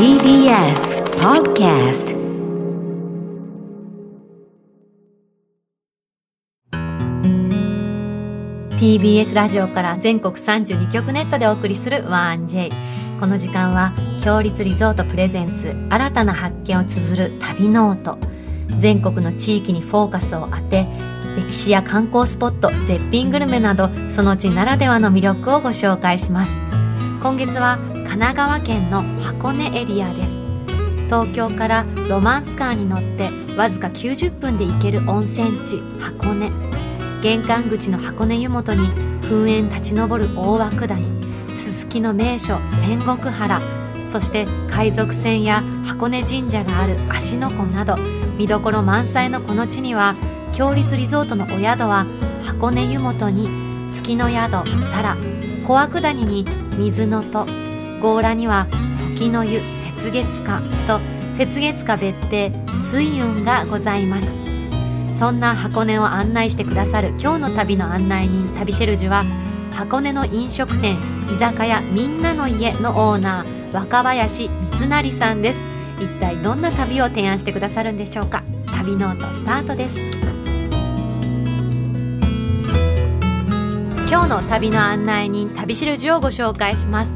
TBS Podcast B. S. ラジオから全国32局ネットでお送りする 1J この時間は共立リゾート presents 新たな発見を綴る旅ノート全国の地域にフォーカスを当て歴史や観光スポット絶品グルメなどその地ならではの魅力をご紹介します今月は神奈川県の箱根エリアです。東京からロマンスカーに乗ってわずか90分で行ける温泉地箱根。玄関口の箱根湯本に噴煙立ち上る大涌谷。すすきの名所仙石原。そして海賊船や箱根神社がある芦ノ湖など見どころ満載のこの地には強立リゾートのお宿は箱根湯本に月の宿サラ。小涌谷に水の戸。強羅には時の湯雪月花。と雪月花別邸水雲がございます。そんな箱根を案内してくださる今日の旅の案内人旅シェルジュは箱根の飲食店居酒屋みんなの家のオーナー若林光成さんです。一体どんな旅を提案してくださるんでしょうか。旅ノートスタートです。今日の旅の案内人旅しるじをご紹介します。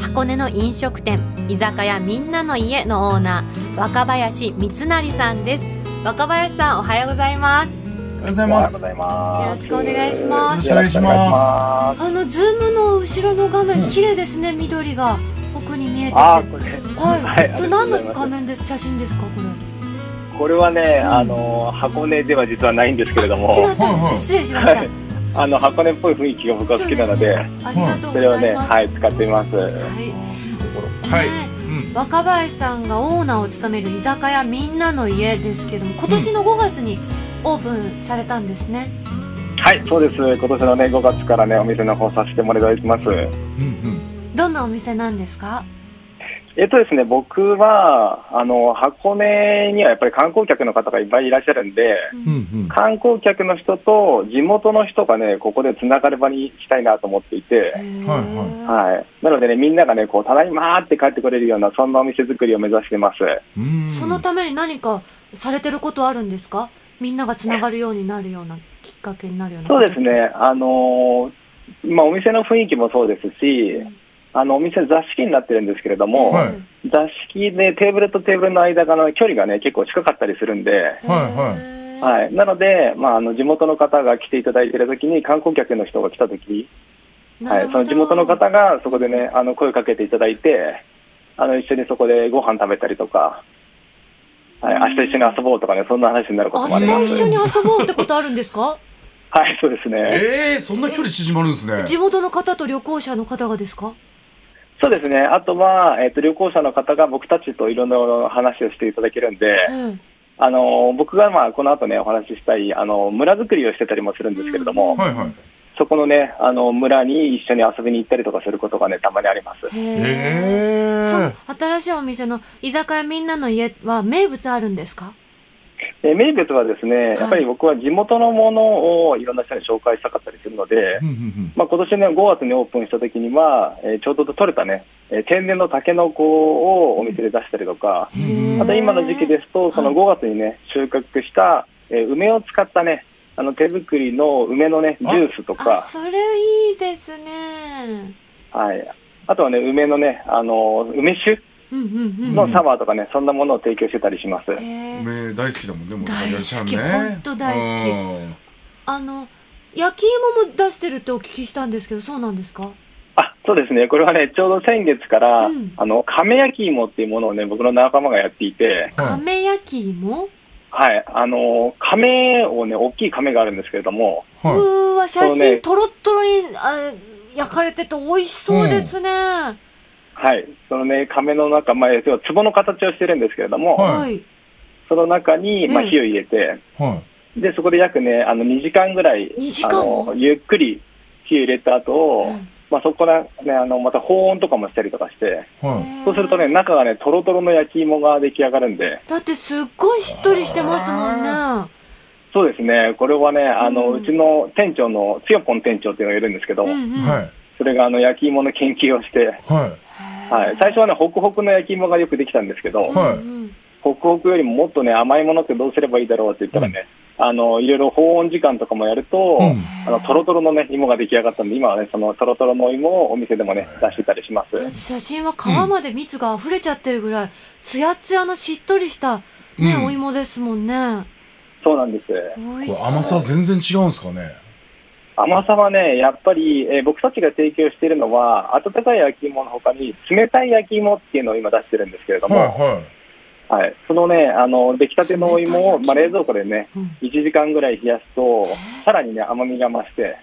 箱根の飲食店居酒屋みんなの家のオーナー若林光成さんです。若林さんおはようございます。おはようございます。ようございます。よろしくお願いします。よろしくお願いしまあのズームの後ろの画面、綺麗ですね緑が。奥に見えてて。あー、これ。はい、はいそれ何の画面です。写真ですかこれ。これはね、あの箱根では実はないんですけれども、違った。んですね失礼しました、はいあの箱根っぽい雰囲気が僕は好きなので、それをね、はい使っています。はいはい。ねうん。若林さんがオーナーを務める居酒屋みんなの家ですけども今年の5月にオープンされたんですね、はい、そうです。今年のね5月からねお店の方させてもらいます。うんうん。どんなお店なんですか？えっとですね、僕はあの箱根にはやっぱり観光客の方がいっぱいいらっしゃるんで。うんうん。観光客の人と地元の人がね、ここでつながる場にしたいなと思っていて、はいはい。なのでね、みんながね、こう、ただいまーって帰ってくれるような、そんなお店作りを目指してます。うん。そのために何かされてることあるんですか？みんながつながるようになるようなきっかけになるようなそうですね、あのーまあ、お店の雰囲気もそうですし、あの、お店座敷になってるんですけれども、はい座敷でテーブルとテーブルの間がの距離がね、結構近かったりするんで、はいはいはい。なので、まあ、あの、地元の方が来ていただいているときに、観光客の人が来たとき、はい、その地元の方がそこでね、あの、声をかけていただいて、あの、一緒にそこでご飯食べたりとか、はい、明日一緒に遊ぼうとかね、そんな話になることもあります。明日一緒に遊ぼうってことあるんですか？はい、そうですね。ええ、そんな距離縮まるんですね。地元の方と旅行者の方がですか？そうですね。あとは、えっ、と、旅行者の方が僕たちといろんな話をしていただけるんで、うんあの、僕がまあ、この後ね、お話ししたい、あの、村づくりをしてたりもするんですけれども、はいはい。そこのね、あの、村に一緒に遊びに行ったりとかすることがね、たまにあります。へえそのえ。新しいお店の居酒屋みんなの家は名物あるんですか？で名物はですね、やっぱり僕は地元のものをいろんな人に紹介したかったりするのでう、んうんまあ、今年ね、5月にオープンした時には、えーちょうど取れたね、えー天然のタケノコをお店で出したりとか、あと今の時期ですと、その5月にね、収穫した、えー梅を使ったね、あの手作りの梅のね、ジュースとあか、それいいですね。はい。あとはね、梅のね、あの、梅酒のサワーとかね、そんなものを提供してたりします。へー。梅大好きだもんね、もう大好き。やちゃんね。ほんと大好き。うん。あの焼き芋も出してるってお聞きしたんですけどそうなんですか？あ、そうですね。これはね、ちょうど先月から、うん。あの、亀焼き芋っていうものをね、僕の仲間がやっていて、はい亀焼き芋？はい。あの、亀をね、大きい亀があるんですけれども、うはい。ーわ写真とろっとろにあれ焼かれてて美味しそうですね、はい。そのね、亀の中、まあ、要は壺の形をしてるんですけれども、はい。はい。その中に、まあ、ええ火を入れて、はで、そこで約ね、あの、2時間ぐらい、2時間も？あの、ゆっくり火を入れた後、うん。まあ、そこからね、あの、また保温とかもしたりとかして、い。はい。そうするとね、中がね、とろとろの焼き芋が出来上がるんで、だってすっごいしっとりしてますもんね。そうですね、これはね、あの、うん。うちの店長の、つよぽん店長っていうのがいるんですけど、うんうん。はい。それがあの、焼き芋の研究をして、はい。はい、最初はね、ホクホクの焼き芋がよくできたんですけど、はいうんホクホクよりももっとね、甘いものってどうすればいいだろうって言ったらね、あの、いろいろ保温時間とかもやると、うんあの、トロトロのね、芋が出来上がったんで、今はね、そのトロトロの芋をお店でもね、出してたりします。写真は皮まで蜜が溢れちゃってるぐらい、つやつやのしっとりした、ねうんお芋ですもんね。そうなんです。甘さ全然違うんですかね。甘さはね、やっぱり、えー僕たちが提供しているのは、温かい焼き芋の他に、冷たい焼き芋っていうのを今出してるんですけれども、はいはい。はい、そのね、あの、出来たてのお芋を、まあ、冷蔵庫でね、うん。1時間ぐらい冷やすと、さらにね、甘みが増して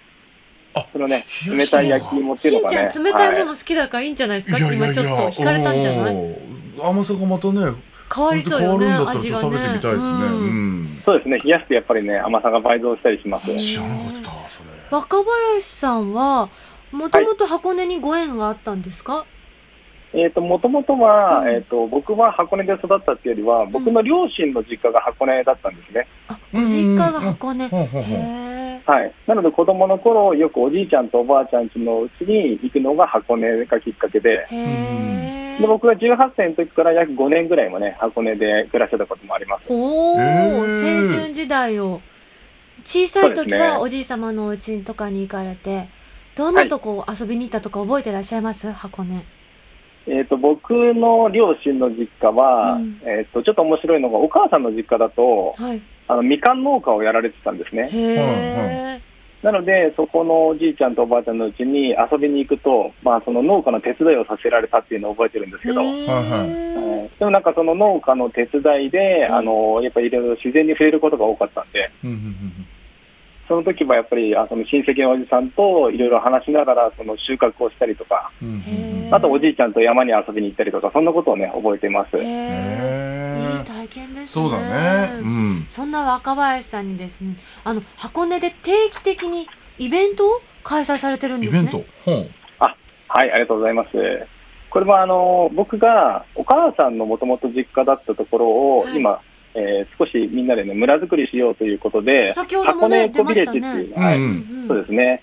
あ、そのね、冷たい焼き芋っていうのがね、ちゃん冷たいもはの好きだからいいんじゃないですか、今ちょっと惹かれたんじゃない？い甘さがまたね、変わりそうよね変わるんだったら味がね。食べてみたいですね。うん。うん。そうですね、冷やすとやっぱりね、甘さが倍増したりします。知らなかった。若林さんはもともと箱根にご縁があったんですか、えっ、と、もともとは、うん。えっ、と、僕は箱根で育ったっていうよりは、僕の両親の実家が箱根だったんですね。あご実家が箱根、へはい。なので、子供の頃、よくおじいちゃんとおばあちゃん家のうちに行くのが箱根がきっかけで、で僕が18歳の時から約5年ぐらいもね、箱根で暮らしてたこともあります。おお、青春時代を小さい時はおじい様のお家とかに行かれてどんなとこ遊びに行ったとか覚えてらっしゃいます？箱根。えっ、と、僕の両親の実家は、うん。えっ、と、ちょっと面白いのが、お母さんの実家だと、はい。あの、みかん農家をやられてたんですね。へえ、なので、そこのおじいちゃんとおばあちゃんのうちに遊びに行くと、まあ、その農家の手伝いをさせられたっていうのを覚えてるんですけど、うはい。ーんでもなんかその農家の手伝いで、うんあの、やっぱりいろいろ自然に触れることが多かったんで、うんうんうんその時はやっぱり、あその親戚のおじさんといろいろ話しながら、その収穫をしたりとか、うんあとおじいちゃんと山に遊びに行ったりとか、そんなことをね、覚えています。いい体験ですねそうだね。うん。そんな若林さんにですねあの箱根で定期的にイベントを開催されてるんですねイベント？ほう。はい、ありがとうございます。これはあの僕がお母さんのもともと実家だったところを、はい今、えー少しみんなでね、村づくりしようということで、先ほどもね箱根エコビレッジっていう、出ましたはいうんうんそうですね。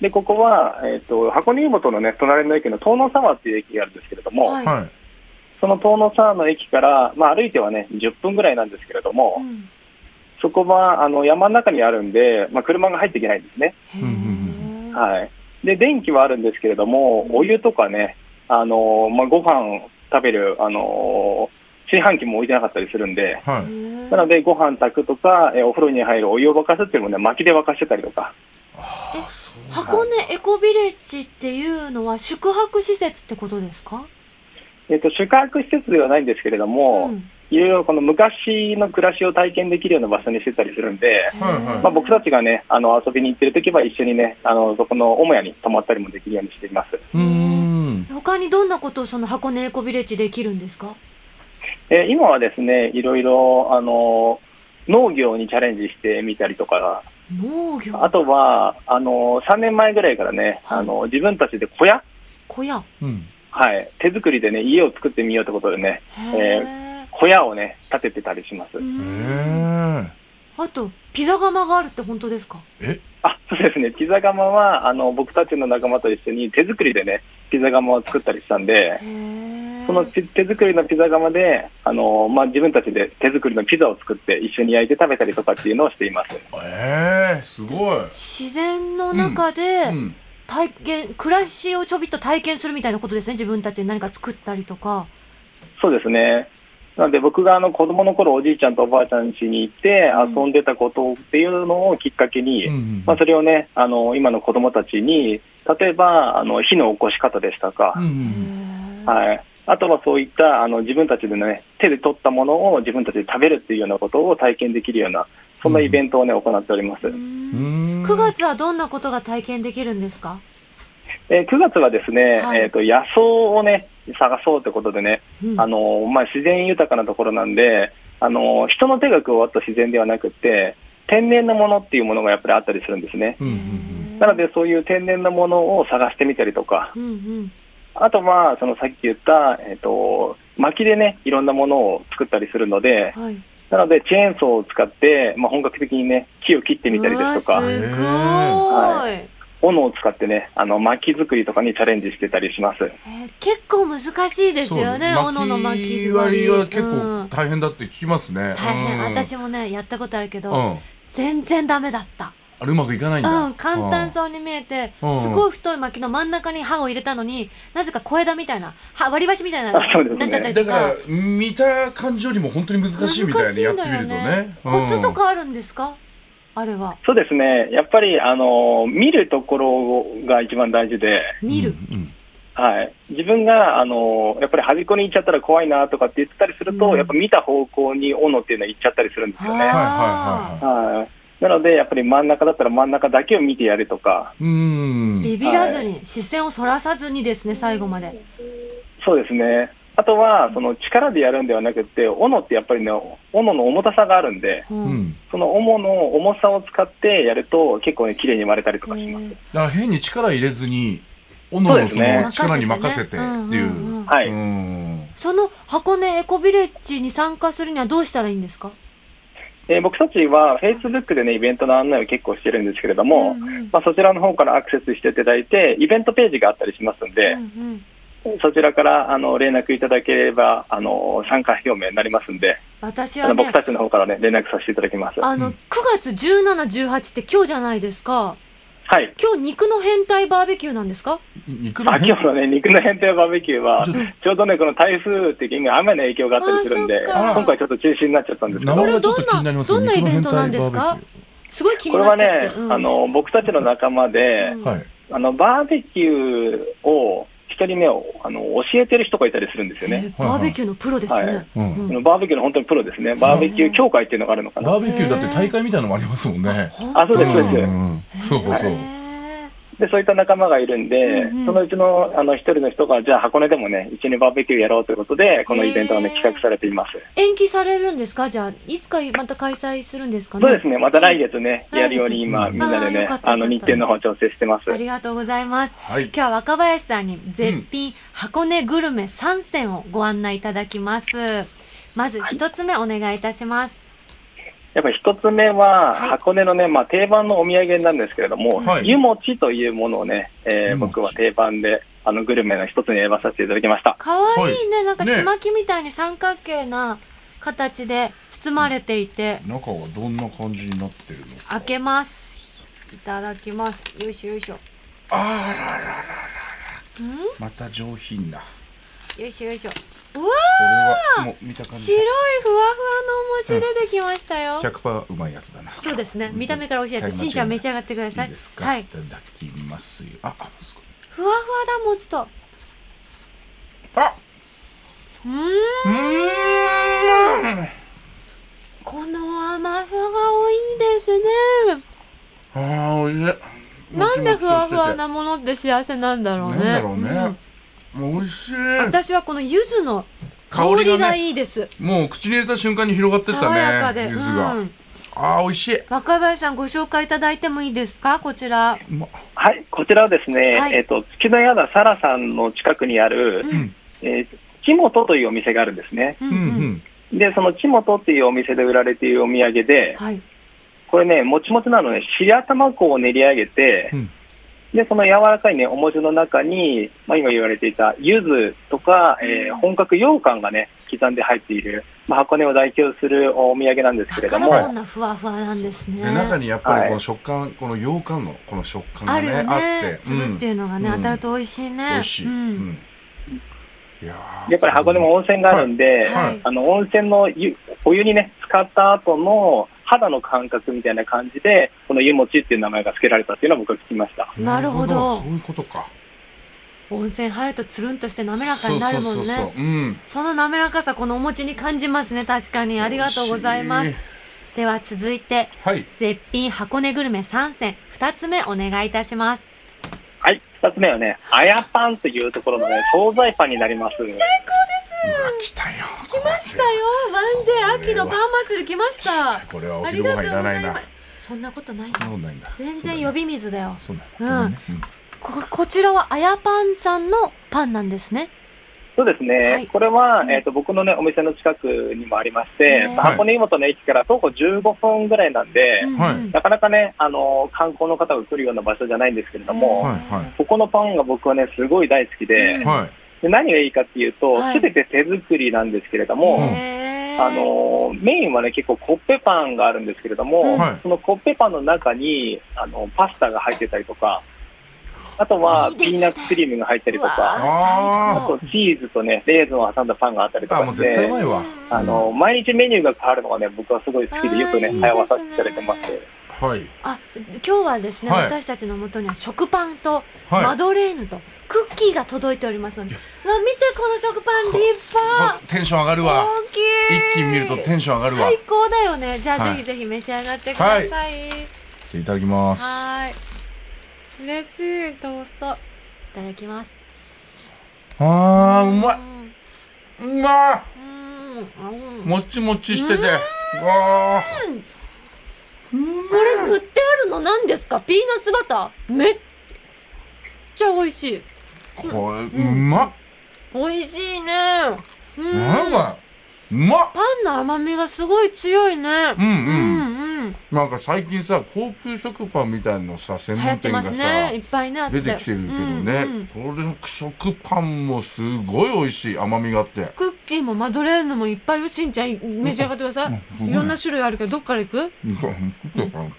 で、ここは、えっ、と、箱根湯本のね、隣の駅の遠野沢っていう駅があるんですけれども、はいはい。その遠野沢の駅から、まあ歩いてはね、10分ぐらいなんですけれども、うんそこは、あの、山の中にあるんで、まあ車が入っていけないんですね。はい。で、電気はあるんですけれども、お湯とかね、あの、まあご飯食べる、あの、炊飯器も置いてなかったりするんで、はい。なので、ご飯炊くとか、えーお風呂に入るお湯を沸かすっていうのもね、薪で沸かしてたりとか、ああ、そう。箱根エコビレッジっていうのは宿泊施設ってことですか？えっ、と、宿泊施設ではないんですけれども、んいろいろこの昔の暮らしを体験できるような場所にしてたりするんで、はいはいまあ、僕たちがね、あの遊びに行ってるときは一緒にね、あのそこの母屋に泊まったりもできるようにしています。うーん。他にどんなことをその箱根エコビレッジできるんですか？えー今はですね、いろいろあの農業にチャレンジしてみたりとか、農業？あとはあの3年前ぐらいからね、はい。あの自分たちで小屋、小屋？うん。はい、手作りでね、家を作ってみようってことでね、へー。小屋をね、建ててたりします。う。へ。あとピザ窯があるって本当ですか？えあそうですね、ピザ窯はあの僕たちの仲間と一緒に手作りでね、ピザ窯を作ったりしたんで、その手手作りのピザ窯で、あのまあ、自分たちで手作りのピザを作って一緒に焼いて食べたりとかっていうのをしています。ええ、すごい。自然の中でうん。体験、暮らしをちょびっと体験するみたいなことですね自分たちで何か作ったりとかそうですね。なので僕があの子供の頃おじいちゃんとおばあちゃん家に行ってうん遊んでたことっていうのをきっかけに、うんまあ、それをね、あの今の子供たちに、例えばあの火の起こし方でしたか、うんうん。はい、あとはそういったあの自分たちでね、手で取ったものを自分たちで食べるっていうようなことを体験できるような、そんなイベントをね、行っております。ううんん。9月はどんなことが体験できるんですか、えー9月はですね、はいえっ、と、野草をね、探そうってことでね、うん。あの、まあ、自然豊かなところなんで、あの、人の手が加わった自然ではなくて、天然のものっていうものがやっぱりあったりするんですね。うんうんなので、そういう天然のものを探してみたりとか、うんうん。あとは、そのさっき言った、えっ、と、薪でね、いろんなものを作ったりするので、はい。なので、チェーンソーを使って、まあ、本格的にね、木を切ってみたりですとか、うわすごーい、は斧を使ってね、あの、薪作りとかにチャレンジしてたりします。えー結構難しいですよね斧の巻き割りは結うん。構大変だって聞きますね。大変、うん。私もねやったことあるけど、うん。全然ダメだった。あれうまくいかないんだ。うん、簡単そうに見えて、うん。すごい太い薪の真ん中に刃を入れたのになぜか小枝みたいな刃割り箸みたいななっちゃったりとか。だから見た感じよりも本当に難しいみたいにやってみるとね。コツとかあるんですか、あれはそうですね。やっぱり、あの、見るところが一番大事で、見る、はい。自分が、あの、やっぱり端っこに行っちゃったら怖いなとかって言ってたりすると、うんやっぱ見た方向に斧っていうのは行っちゃったりするんですよね。はいはい。なので、やっぱり真ん中だったら真ん中だけを見てやるとか、うん。ビビらずに、視線をそらさずにですね最後までそうですね。あとは、その力でやるんではなくて、斧ってやっぱりね、斧の重たさがあるんで、う、うんん。その斧の重さを使ってやると、結構ね、綺麗に割れたりとかします。えーだから変に力入れずに、斧のその力に任せてっていう。はい。うんその箱根エコビレッジに参加するにはどうしたらいいんですか？えー僕たちは、Facebook でね、イベントの案内を結構してるんですけれども、うんうんまあ、そちらの方からアクセスしていただいて、イベントページがあったりしますんで、うんうんそちらからあの連絡いただければあの参加表明になりますんで、あ私はねの僕たちの方からね連絡させていただきます。あの、うん9月17、18って今日じゃないですか。はい。今日肉の変態バーベキューなんですか？肉のあ今日のね肉の変態バーベキューはちょうどねこの台風的に雨の影響があったりするんで、今回ちょっと中止になっちゃったんですけど、こ名前がちょっと気になりますねどんなどんなイベントなんですか？すごい気にれはなっちゃって。ね、うんあの僕たちの仲間で、うん。あのバーベキューを一人目をあの教えてる人がいたりするんですよね。えーバーベキューのプロですね。バーベキューの本当にプロですね。バーベキュー協会っていうのがあるのかな。バーベキューだって大会みたいなのもありますもんね。あそうですそうですんそうそう。で、そういった仲間がいるんで、うんうんそのうちのあの一人の人が、じゃあ箱根でもね、一緒にバーベキューやろうということで、このイベントがね、企画されています。延期されるんですか？じゃあ、いつかまた開催するんですかね？そうですね、また来月ね、やるように今、うんみんなでねああの、日程の方調整してます。ありがとうございます。はい今。日は若林さんに絶品箱根グルメ3選をご案内いただきます。まず一つ目お願いいたします。やっぱり一つ目は、はい箱根のね、まあ定番のお土産なんですけれども、はい湯餅というものをね、えー僕は定番で、あの、グルメの一つに選ばさせていただきました。かわいいね、なんかねちまきみたいに三角形な形で包まれていて、中はどんな感じになってるの？開けます。いただきます。よいしょよいしょ。あららららうん？また上品な。よいしょよいしょ。うわこれはもう見た感じ白いふわふわのお餅出てきましたよ。100%うまいやつだな。そうですね。見た目から教えて、しんちゃん召し上がってください。いいですか？はいい。ただきますよ。あ、あ、すごい。ふわふわだ餅と。あ、うーん。うーん。この甘さが多いですね。ああ、おいしい。なんでふわふわな。なものって幸せなんだろうね。なんだろうねう美味しい。私はこの柚子の香香りがいいです。もう口に入れた瞬間に広がってった爽やかで。ね。柚子が。うんああ、美味しい。若林さんご紹介いただいてもいいですか？こちら。はい、こちらはですね、はいえっ、と、月の宿サラさんの近くにある、うん。えー、ちもとというお店があるんですね。ううんんうん。で、そのちもとっていうお店で売られているお土産で、はい。これね、もちもちなのね、白玉粉を練り上げて、うんで、その柔らかいね、お餅の中に、まあ、今言われていた柚子とか、えー本格羊羹がね、刻んで入っている、まあ、箱根を代表するお土産なんですけれども、だからこんなふわふわなんですね。で中にやっぱりはい。この食感、この羊羹のこの食感がねあるよあっねて、。粒っていうのがね、うん。当たると美味しいね。美味しい。ううん。ん。いやー。やっぱり箱根も温泉があるんで、はい。あの温泉の湯お湯にね、使った後の肌の感覚みたいな感じで、この湯餅っていう名前が付けられたっていうのは僕は聞きました。なるほどそういうことか。温泉入るとつるんとして滑らかになるもんね。その滑らかさ、このお餅に感じますね。確かに。ありがとうございます。では続いて、はい。絶品箱根グルメ3選、2つ目お願いいたします。はい、二つ目はね、あやパンというところのね、惣菜パンになります。うわ来たよ。来ましたよ。ワンジェ秋のパン祭り来ました。これはおありが昼ご飯いらないなとうございます。。そんなことない。全然呼び水だよ。そうなんここちらはあやパンさんのパンなんですね。そうですね、はいこれは、うんえー、と僕の、ね、お店の近くにもありまして、箱根湯本の駅から徒歩15分ぐらいなんで、うんはいうんなかなかね、あの観光の方が来るような場所じゃないんですけれども、ここのパンが僕はね、すごい大好きで、うんはい。で何がいいかっていうとはい、すべ、て手作りなんですけれども、あのメインはね、結構コッペパンがあるんですけれども、うん。はい。そのコッペパンの中にあのパスタが入ってたりとか、あとはピーナッツクリームが入ったりとか、ああとチーズとね、レーズンを挟んだパンがあったりとあ、かもうして、絶対うまいわ。あの毎日メニューが変わるのがね、僕はすごい好きで、よくね、あーいいですね。通わさせていただいてます。はい。あ今日はですね、はい。私たちのもとには食パンとはい。マドレーヌとクッキーが届いておりますので、うわ見てこの食パン立派。テンション上がるわ。大きい。一気に見るとテンション上がるわ。最高だよね。じゃあ、はい。ぜひぜひ召し上がってください。じゃあいただきます。はーい嬉しいトーストいただきますあー、うまい。うまうんい。もちもちしてて。わー。これ塗ってあるの何ですか？ピーナッツバターめっちゃ美味しいこれ、うまっ。美味しいねうんなんだうまっ。パンの甘みがすごい強いねうんうん。うんうんなんか最近さ、高級食パンみたいなのさ、専門店がさ、すねいっぱいねあって。出てきてるけどね、うんうんこれ食パンもすごい美味しい。甘みがあって。クッキーもマドレーヌもいっぱいしんちゃん召し上がってくださうん。いいろんな種類あるけどどっから行く？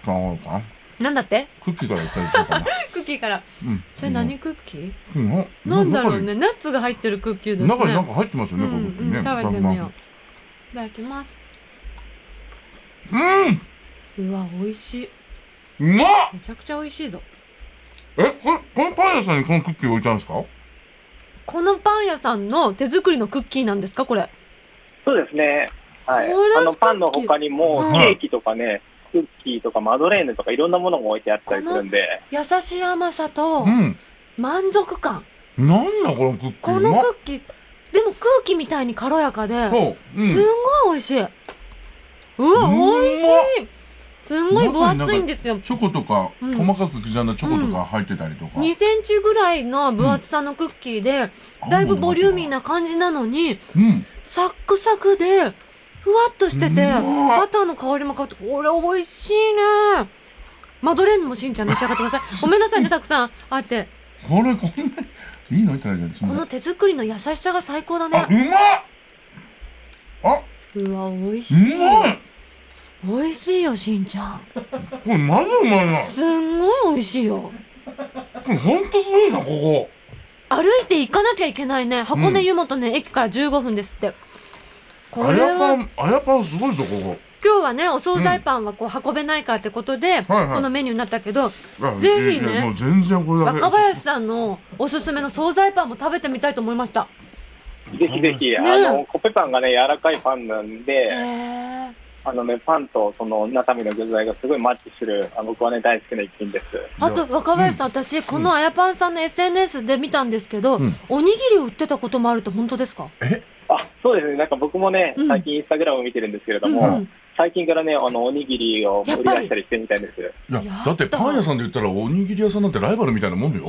ななん。だってクッキーからクッキーからうん、それ何クッキーうん。ななん。だろうねナッツが入ってるクッキーですね中になん。か入ってますよね、うん。ねうん。食べてみよういただきますうんうわ美味しい。うまっ！めちゃくちゃ美味しいぞ。えこれこのパン屋さんにこのクッキー置いたんですか？このパン屋さんの手作りのクッキーなんですか？これ。そうですね。はい。これあの、パンの他にも、うんケーキとかね、クッキーとかマドレーヌとかいろんなものが置いてあったりするんで、優しい甘さとうん。満足感。なんだこのクッキー。このクッキーでも空気みたいに軽やかでそう、うん、すんごい美味しい。うわうん美味しいすんごい分厚いんですよ。チョコとか、うん。細かく刻んだチョコとか入ってたりとか、2センチぐらいの分厚さのクッキーで、だいぶボリューミーな感じなのにうん。サックサクでふわっとしててバターの香りも香ってこれ美味しいね。マドレーヌもしんちゃん召し上がってください。ごめんなさいねたくさん。あって。これこんなにいいのいただいてるんですこの手作りの優しさが最高だあねうまっ！あうわ美味うしい。まい美味しいよしんちゃん。これマジうまいな。すんごい美味しいよ。これほんとすごいなここ。歩いて行かなきゃいけないね。箱根湯本ね、駅から15分ですって。こあれはやパンあやパンすごいぞこ今日はねお惣菜パンはこう運べないからってことで、はいはい。このメニューになったけどぜひねいもう全然これだけ。若林さんのおすすめの惣菜パンも食べてみたいと思いました。ぜひぜひ、あの、コッペパンがね、柔らかいパンなんへで、えあのね、パンとその中身の具材がすごいマッチする、あ僕はね、大好きな一品です。あと若林さん、私このあやパンさんの SNS で見たんですけど、うん。おにぎりを売ってたこともあるって本当ですか？あ、そうですね。なんか僕もねうん、最近インスタグラムを見てるんですけれどうんも、うん。最近からね、あの、おにぎりを売り出したりしてみたいんです。いやだってパン屋さんで言ったらおにぎり屋さんなんてライバルみたいなもんよ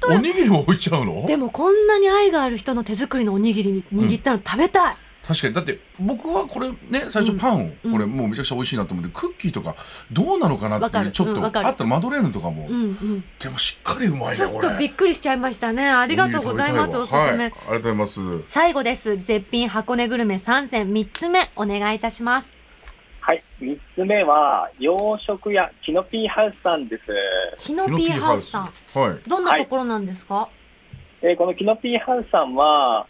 当おにぎりも置いちゃうの？でもこんなに愛がある人の手作りのおにぎり握ったの食べたい、確かに。だって僕はこれね最初パンを、うん。これもうめちゃくちゃ美味しいなと思ってクッキーとかどうなのかなってわかる。いうちょっと、あったらマドレーヌとかも、うんうん、でもしっかりうまいねこれ。ちょっとびっくりしちゃいましたね。ありがとうございますおすすめ、はい、ありがとうございます。最後です。絶品箱根グルメ3選3つ目お願いいたします。はい。三つ目は、洋食屋、キノピーハウスさんです。キノピーハウスさん。はい。どんなところなんですか、えーこのキノピーハウスさんは、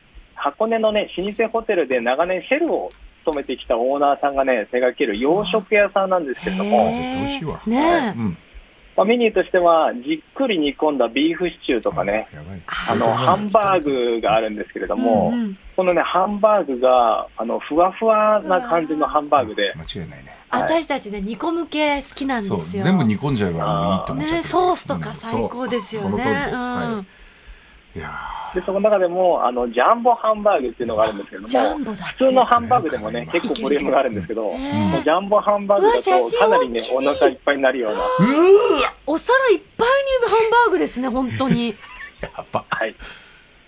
箱根のね、老舗ホテルで長年シェルを務めてきたオーナーさんがね、手掛ける洋食屋さんなんですけれどへもー、絶対美味しいわ。ねえ、うん。まあ、メニューとしては、じっくり煮込んだビーフシチューとかね、やばい。ああの、ハンバーグがあるんですけれども、うんうん。このね、ハンバーグが、あの、ふわふわな感じのハンバーグで、間違いないね。はい。私たちね煮込む系好きなんですそよう全部煮込んじゃえばいいって思っちゃうねソースとか最高ですよね、うんその通りです、うん。はいで、その中でも、あの、ジャンボハンバーグっていうのがあるんですけれどジャも、ンボだって。普通のハンバーグでもね、結構ボリュームがあるんですけど、ジャンボハンバーグだとかなりねお腹いっぱいになるような、お皿いっぱいにハンバーグですね本当に。やい、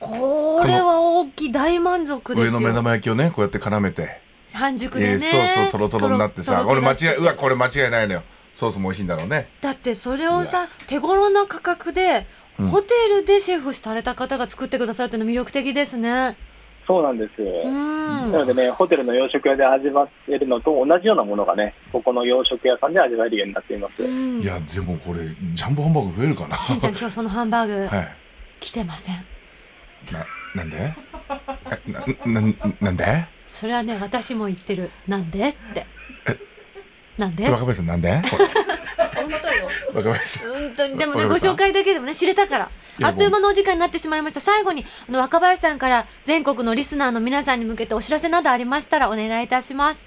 これは大きい大満足ですよ。上の目玉焼きをねこうやって絡めて、半熟でね、えーそうそうトロトロになってさトロトロ俺間違いうわこれ間違いないのよ。ソースも美味しいんだろうね。だってそれをさ手頃な価格で、うん。ホテルでシェフされた方が作ってくださるっていうの魅力的ですね。そうなんです。うん。なのでね、ホテルの洋食屋で味わってるのと同じようなものがね、ここの洋食屋さんで味わえるようになっています。うん。いやでもこれジャンボハンバーグ増えるかな。しんちゃん今日そのハンバーグ はい。来てません。ななんで？えなななんで？それはね私も言ってる。なんで？って。なんで？若林さんなんで？これ本当よ。若林さん本当にでもねごわかりました。紹介だけでもね知れたから。あっという間のお時間になってしまいました。最後にあの若林さんから全国のリスナーの皆さんに向けてお知らせなどありましたらお願いいたします。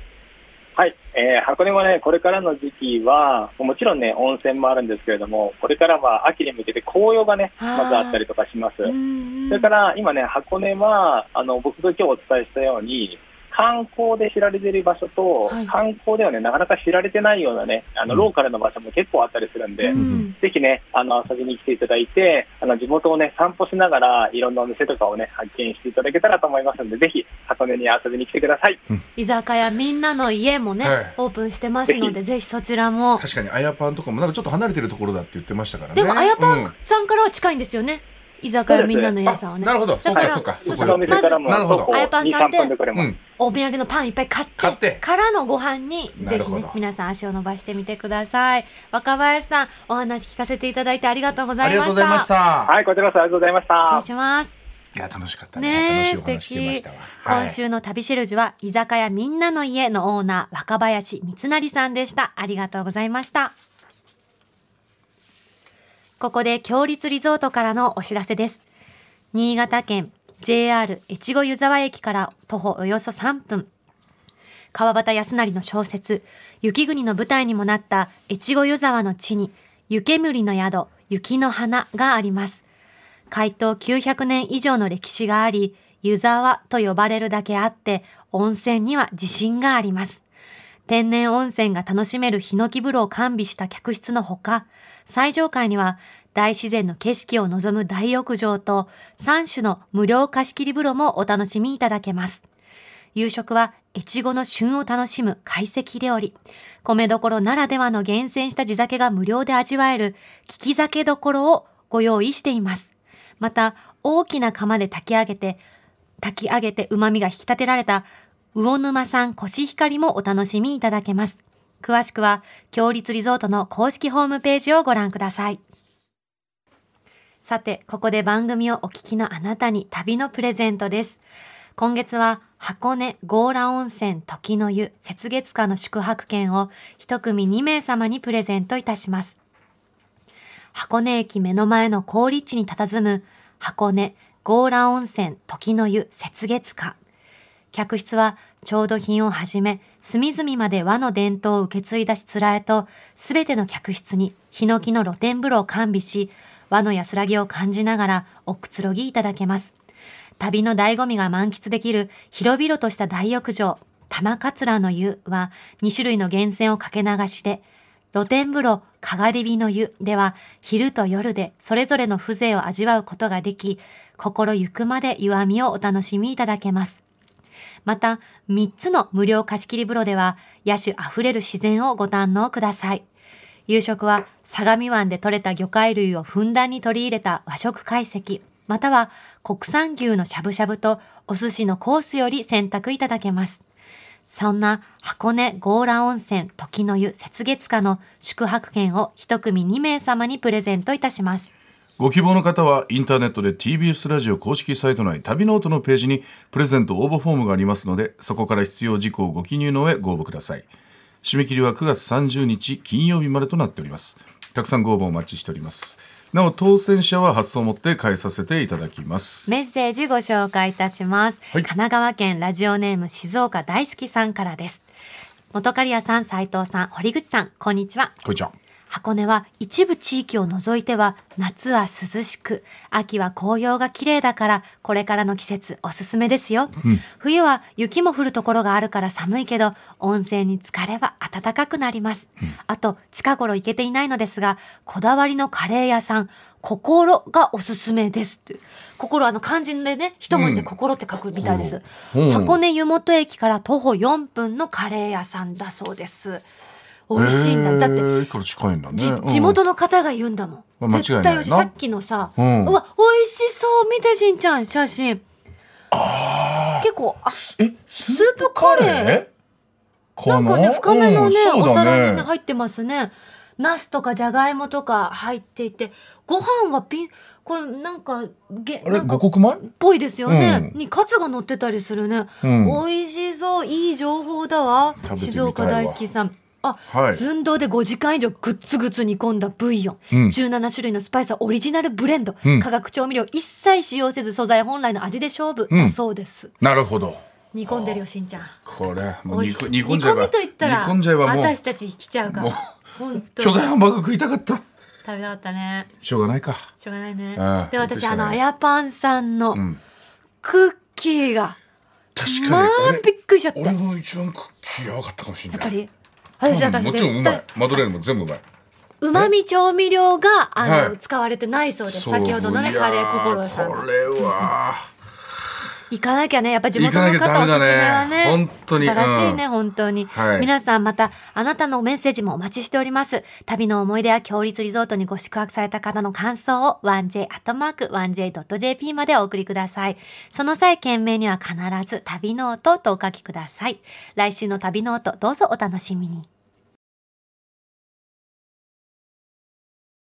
はい、えー箱根はね、これからの時期は、もちろんね、温泉もあるんですけれども、これからは秋に向けて紅葉がね、まずあったりとかします。うんそれから今ね、箱根は、あの、僕が今日お伝えしたように、観光で知られている場所と、はい。観光ではね、なかなか知られてないようなね、あの、うん。ローカルの場所も結構あったりするんで、うんぜひね、あの、遊びに来ていただいて、あの、地元をね、散歩しながら、いろんなお店とかをね、発見していただけたらと思いますので、ぜひ、箱根に遊びに来てください。居酒屋みんなの家もね、はい。オープンしてますのでぜひ。そちらも。確かにあやパンとかもなんかちょっと離れてるところだって言ってましたからね。でもあやぱうんん。さんからは近いんですよね居酒屋みんなの家さんはね。あなるほど。そうだかそうか。そう僕のお店か。らも、なるほど。あやぱん2、3さんって分でお土産のパンいっぱい買って買って。からのご飯にぜひね皆さん足を伸ばしてみてください。若林さんお話聞かせていただいてありがとうござありいました。がとうございました。はい、こちらこそありがとうございました。失礼します。いや楽しかったね。ねえ素敵したわ。はい今週の旅シェルジュは居酒屋みんなの家のオーナー若林光成さんでした。ありがとうございましたここで強立リゾートからのお知らせです。新潟県 JR 越後湯沢駅から徒歩およそ3分。川端康成の小説「雪国」の舞台にもなった越後湯沢の地に湯煙の宿雪の花があります。開湯900年以上の歴史があり、湯沢と呼ばれるだけあって、温泉には自信があります。天然温泉が楽しめるヒノキ風呂を完備した客室のほか、最上階には大自然の景色を望む大浴場と3種の無料貸し切り風呂もお楽しみいただけます。夕食は越後の旬を楽しむ懐石料理。米どころならではの厳選した地酒が無料で味わえる利き酒どころをご用意しています。また、大きな釜で炊き上げて、炊き上げて旨味が引き立てられた魚沼産コシヒカリもお楽しみいただけます。詳しくは、強立リゾートの公式ホームページをご覧ください。さて、ここで番組をお聞きのあなたに旅のプレゼントです。今月は箱根強羅温泉時の湯雪月花の宿泊券を一組2名様にプレゼントいたします。箱根駅目の前の高立地に佇む箱根強羅温泉時の湯雪月花。客室は調度品をはじめ隅々まで和の伝統を受け継いだしつらえとすべての客室にヒノキの露天風呂を完備し和の安らぎを感じながらおくつろぎいただけます。旅の醍醐味が満喫できる広々とした大浴場、玉桂の湯は2種類の源泉をかけ流しで、露天風呂、かがり火の湯では昼と夜でそれぞれの風情を味わうことができ、心ゆくまで湯あみをお楽しみいただけます。また、3つの無料貸し切り風呂では、野手あふれる自然をご堪能ください。夕食は相模湾で採れた魚介類をふんだんに取り入れた和食懐石、または国産牛のしゃぶしゃぶとお寿司のコースより選択いただけます。そんな箱根強羅温泉時の湯雪月花の宿泊券を一組2名様にプレゼントいたします。ご希望の方はインターネットで TBS ラジオ公式サイト内旅ノートのページにプレゼント応募フォームがありますのでそこから必要事項をご記入の上ご応募ください締め切りは9月30日金曜日までとなっておりますたくさんご応募お待ちしておりますなお当選者は発送をもって代えさせていただきますメッセージご紹介いたします。はい神奈川県ラジオネーム静岡大好きさんからです。元刈谷さん、斉藤さん、堀口さん、こんにちは。こんにちは箱根は一部地域を除いては夏は涼しく秋は紅葉が綺麗だからこれからの季節おすすめですよ、冬は雪も降るところがあるから寒いけど温泉に浸かれば暖かくなります、あと近頃行けていないのですがこだわりのカレー屋さん心がおすすめです心あの漢字でね一文字で心って書くみたいです、うん。箱根湯本駅から徒歩4分のカレー屋さんだそうです美味しいんだ。だってね。地元の方が言うんだもん、絶対美味しいさっきのさ、ううんわ美味しそう見てしんちゃん写真。結構あえスープカレー？なんかね深めのね、おうんそうだ皿にね入ってますね。ナスとかじゃがいもとか入っていてご飯はピンこれなんかげあれなんかっ五穀米？ぽいですよね、うん。にカツが乗ってたりするね、うん。美味しそういい情報だわ。静岡大好きさんあ、はい。寸胴で5時間以上グツグツ煮込んだブイヨン、うん。17種類のスパイスはオリジナルブレンド、うん。化学調味料一切使用せず素材本来の味で勝負だそうです、なるほど。煮込んでるよしんちゃん。これもう煮煮込んじゃえば煮込みと言ったら煮込んじゃえばもう私たち来ちゃうから。もう本当に。巨大ハンバーグ食いたかった。食べたかったね。しょうがないか。しょうがないね。うん。で私あのあやパンさんのうん。クッキーが、確まあかに。びっくりしちゃった。俺の一番クッキーやばかったかもしれない。ぱり私だからもちろんうまい。絶マドレーヌも全部うまい。対うまみ調味料があの、はい。使われてないそうです。先ほどのねカレー心さんこれは。行かなきゃねやっぱ地元の行かなきゃ方おすすめはねね本当に。素晴らしいね、本当に、はい。皆さんまたあなたのメッセージもお待ちしております。旅の思い出や強立リゾートにご宿泊された方の感想を 1j.1j.jp までお送りください。その際件名には必ず旅ノートとお書きください。来週の旅ノートどうぞお楽しみに